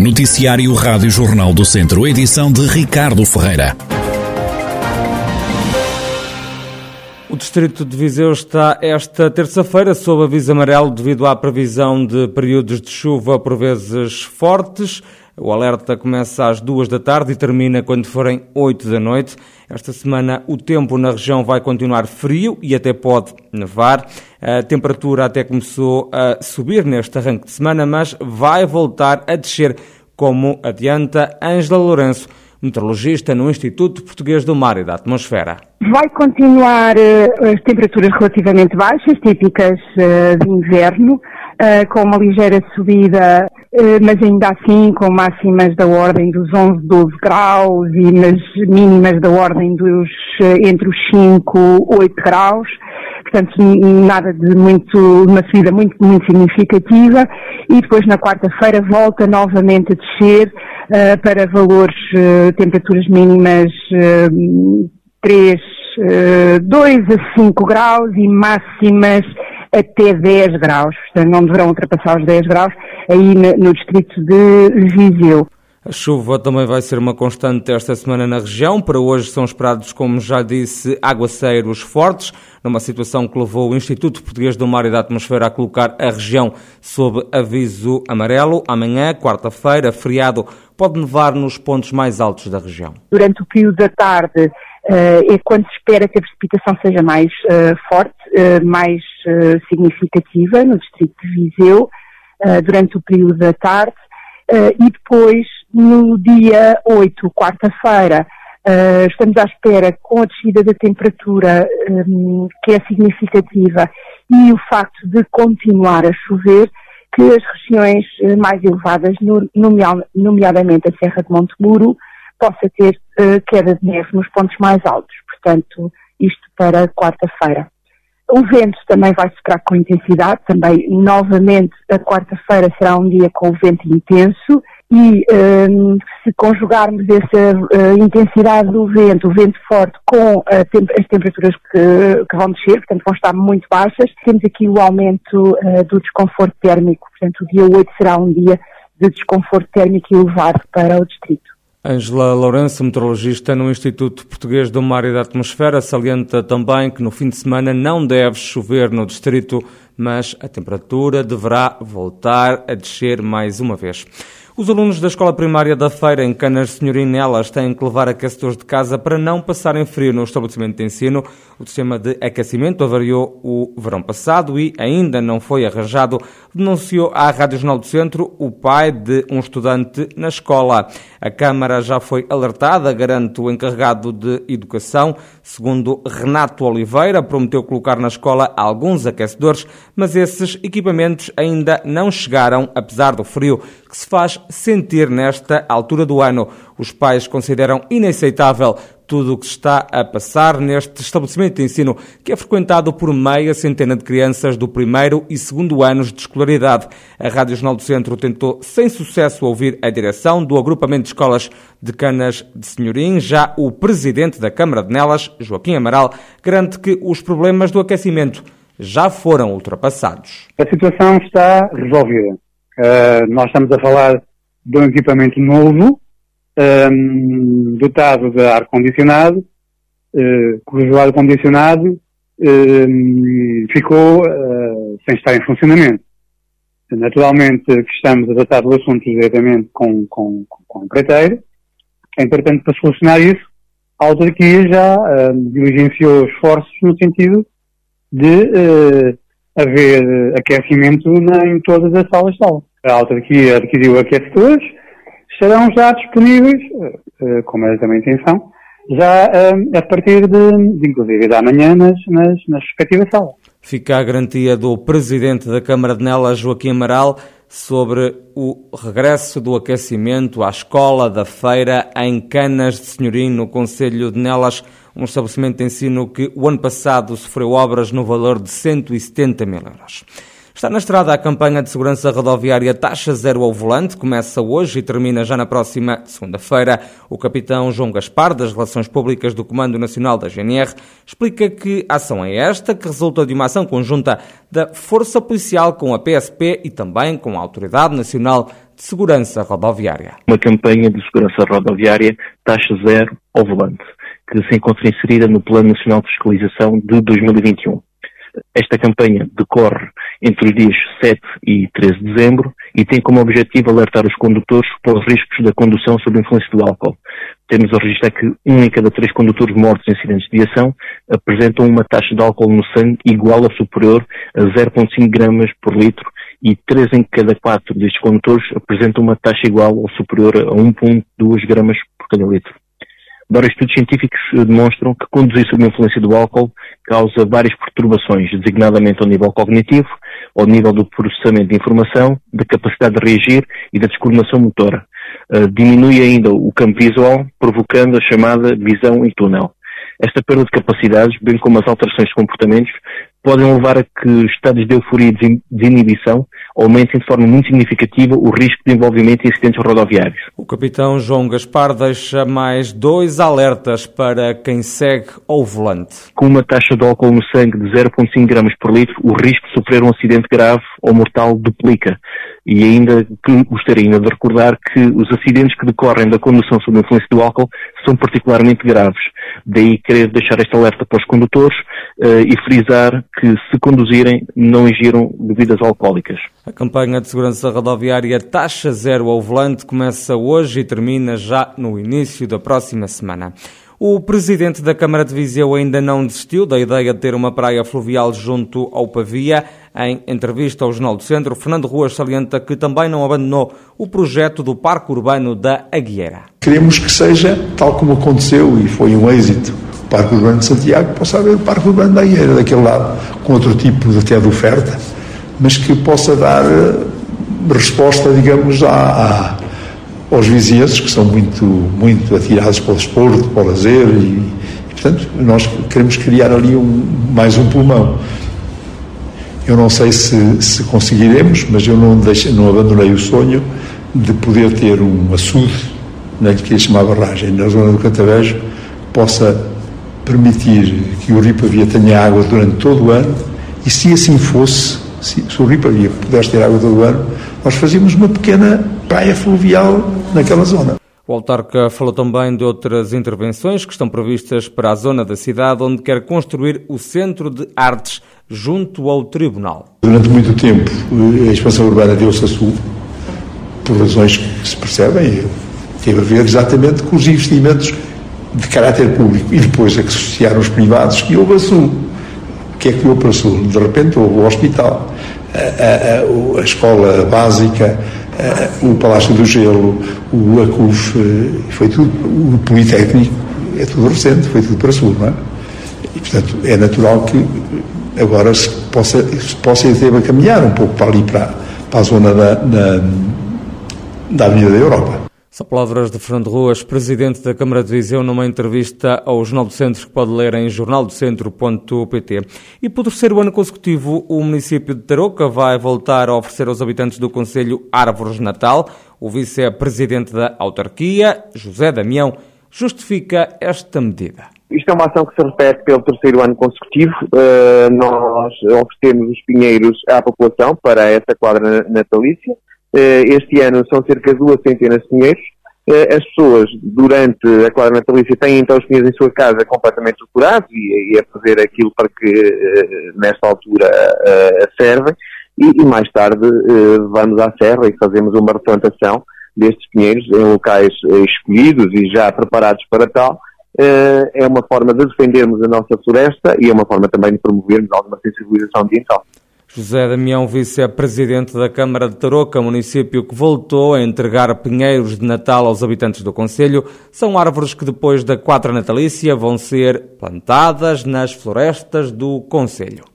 Noticiário Rádio Jornal do Centro, edição de Ricardo Ferreira. O Distrito de Viseu está esta terça-feira sob aviso amarelo devido à previsão de períodos de chuva por vezes fortes. O alerta começa às duas da tarde e termina quando forem oito da noite. Esta semana o tempo na região vai continuar frio e até pode nevar. A temperatura até começou a subir neste arranque de semana, mas vai voltar a descer, como adianta Ângela Lourenço, meteorologista no Instituto Português do Mar e da Atmosfera. Vai continuar uh, as temperaturas relativamente baixas, típicas uh, de inverno, uh, com uma ligeira subida, mas ainda assim com máximas da ordem dos 11, 12 graus e nas mínimas da ordem dos entre os 5, 8 graus portanto nada de muito, uma subida muito, muito significativa e depois na quarta-feira volta novamente a descer uh, para valores, uh, temperaturas mínimas uh, 3, uh, 2 a 5 graus e máximas até 10 graus, portanto não deverão ultrapassar os 10 graus aí no, no distrito de Viseu. A chuva também vai ser uma constante esta semana na região. Para hoje são esperados, como já disse, aguaceiros fortes, numa situação que levou o Instituto Português do Mar e da Atmosfera a colocar a região sob aviso amarelo. Amanhã, quarta-feira, feriado, pode nevar nos pontos mais altos da região. Durante o período da tarde é quando se espera que a precipitação seja mais uh, forte, uh, mais significativa no distrito de Viseu, durante o período da tarde. e depois no dia 8, quarta-feira, uh, estamos à espera, com a descida da temperatura, um, que é significativa, e o facto de continuar a chover, que as regiões eh, mais elevadas, nomeadamente a Serra de Montemuro, possa ter uh, queda de neve nos pontos mais altos. Portanto, isto para quarta-feira. O vento também vai soprar com intensidade, também novamente a quarta-feira será um dia com o vento intenso e um, se conjugarmos essa uh, intensidade do vento, o vento forte, com as temperaturas que, que, vão descer, portanto vão estar muito baixas, temos aqui o aumento uh, do desconforto térmico. Portanto, o dia 8 será um dia de desconforto térmico elevado para o distrito. Ângela Lourenço, meteorologista no Instituto Português do Mar e da Atmosfera, salienta também que no fim de semana não deve chover no distrito, mas a temperatura deverá voltar a descer mais uma vez. Os alunos da escola primária da Feira, em Canas Senhorim Nelas, têm que levar aquecedores de casa para não passarem frio no estabelecimento de ensino. O sistema de aquecimento avariou o verão passado e ainda não foi arranjado, denunciou à Rádio Jornal do Centro o pai de um estudante na escola. A Câmara já foi alertada, garante o encarregado de Educação. Segundo Renato Oliveira, prometeu colocar na escola alguns aquecedores, mas esses equipamentos ainda não chegaram, apesar do frio que se faz sentir nesta altura do ano. Os pais consideram inaceitável tudo o que está a passar neste estabelecimento de ensino, que é frequentado por meia centena de crianças do primeiro e segundo anos de escolaridade. A Rádio Jornal do Centro tentou sem sucesso ouvir a direção do agrupamento de escolas de Canas de Senhorim. Já o presidente da Câmara de Nelas, Joaquim Amaral, garante que os problemas do aquecimento já foram ultrapassados. A situação está resolvida. Uh, nós estamos a falar de um equipamento novo, um, dotado de ar-condicionado, uh, cujo ar-condicionado uh, ficou uh, sem estar em funcionamento. Naturalmente que estamos a tratar do assunto diretamente com, com, com o empreiteiro. Entretanto, para solucionar isso, a autarquia já diligenciou esforços no sentido de haver aquecimento em todas as salas de aula a autarquia adquiriu aquecedores, estarão já disponíveis, como é também a intenção, já eh, a partir de, de inclusive da manhã nas, nas, nas respectivas salas. Fica a garantia do Presidente da Câmara de Nelas, Joaquim Amaral, sobre o regresso do aquecimento à escola da feira em Canas de Senhorim, no Conselho de Nelas, um estabelecimento de ensino que o ano passado sofreu obras no valor de 170 mil euros. Está na estrada a campanha de segurança rodoviária Taxa Zero ao Volante, começa hoje e termina já na próxima segunda-feira. O capitão João Gaspar, das Relações Públicas do Comando Nacional da GNR, explica que a ação é esta, que resulta de uma ação conjunta da Força Policial com a PSP e também com a Autoridade Nacional de Segurança Rodoviária. Uma campanha de segurança rodoviária Taxa Zero ao Volante, que se encontra inserida no Plano Nacional de Fiscalização de 2021. Esta campanha decorre entre os dias 7 e 13 de dezembro e tem como objetivo alertar os condutores para os riscos da condução sob influência do álcool. Temos a registrar que um em cada três condutores mortos em acidentes de aviação apresentam uma taxa de álcool no sangue igual ou superior a 0,5 gramas por litro e 3 em cada 4 destes condutores apresentam uma taxa igual ou superior a 1,2 gramas por cada litro. Vários estudos científicos demonstram que conduzir sob a influência do álcool causa várias perturbações, designadamente ao nível cognitivo, ao nível do processamento de informação, da capacidade de reagir e da descoordenação motora. Uh, diminui ainda o campo visual, provocando a chamada visão em túnel. Esta perda de capacidades, bem como as alterações de comportamentos, podem levar a que estados de euforia e de desinibição aumentem de forma muito significativa o risco de envolvimento em acidentes rodoviários. O capitão João Gaspar deixa mais dois alertas para quem segue ao volante. Com uma taxa de álcool no sangue de 0,5 gramas por litro, o risco de sofrer um acidente grave ou mortal duplica. E ainda gostaria ainda de recordar que os acidentes que decorrem da condução sob a influência do álcool são particularmente graves. Daí querer deixar este alerta para os condutores uh, e frisar que se conduzirem não ingiram bebidas alcoólicas. A campanha de segurança rodoviária Taxa Zero ao Volante começa hoje e termina já no início da próxima semana. O presidente da Câmara de Viseu ainda não desistiu da ideia de ter uma praia fluvial junto ao Pavia. Em entrevista ao Jornal do Centro, Fernando Ruas salienta que também não abandonou o projeto do Parque Urbano da Aguiera. Queremos que seja tal como aconteceu e foi um êxito. O Parque Urbano de Santiago possa haver o Parque Urbano da Aguiera, daquele lado, com outro tipo de, até de oferta, mas que possa dar eh, resposta, digamos, à, à aos vizinhos, que são muito, muito atirados para o desporto, para o lazer, e, e portanto nós queremos criar ali um, mais um pulmão. Eu não sei se, se conseguiremos, mas eu não, deixe, não abandonei o sonho de poder ter um açude, né, que lhe chamar barragem, na zona do Cantavejo, possa permitir que o Rio Pavia tenha água durante todo o ano, e se assim fosse, se, se o Rio Pavia pudesse ter água todo o ano, nós fazíamos uma pequena praia fluvial naquela zona. O autarca falou também de outras intervenções que estão previstas para a zona da cidade onde quer construir o Centro de Artes junto ao Tribunal. Durante muito tempo a expansão urbana deu-se a sul, por razões que se percebem, teve a ver exatamente com os investimentos de caráter público e depois a que se associaram os privados e houve a sul. O que é que houve para sul? De repente houve o hospital, a, a, a, a escola básica, o Palácio do Gelo, o ACUF, foi tudo, o Politécnico, é tudo recente, foi tudo para sul, não é? E, portanto, é natural que agora se possa, se possa a caminhar um pouco para ali, para, para a zona da, da, da Avenida da Europa. São palavras de Fernando Ruas, presidente da Câmara de Viseu, numa entrevista ao Jornal do Centro, que pode ler em jornaldocentro.pt. E por terceiro ano consecutivo, o município de Tarouca vai voltar a oferecer aos habitantes do Conselho árvores de Natal. O vice-presidente da autarquia, José Damião, justifica esta medida. Isto é uma ação que se repete pelo terceiro ano consecutivo. Uh, nós oferecemos os pinheiros à população para essa quadra natalícia. Eh, este ano são cerca de duas centenas de pinheiros. Eh, as pessoas, durante a quadra natalícia, têm então os pinheiros em sua casa completamente decorados e, a fazer aquilo para que, eh, nesta altura, servem. E, mais tarde vamos à serra e fazemos uma replantação destes pinheiros em locais escolhidos e já preparados para tal. É uma forma de defendermos a nossa floresta e é uma forma também de promovermos alguma sensibilização ambiental. José Damião, vice-presidente da Câmara de Tarouca, município que voltou a entregar pinheiros de Natal aos habitantes do Conselho, são árvores que depois da quadra natalícia vão ser plantadas nas florestas do Conselho.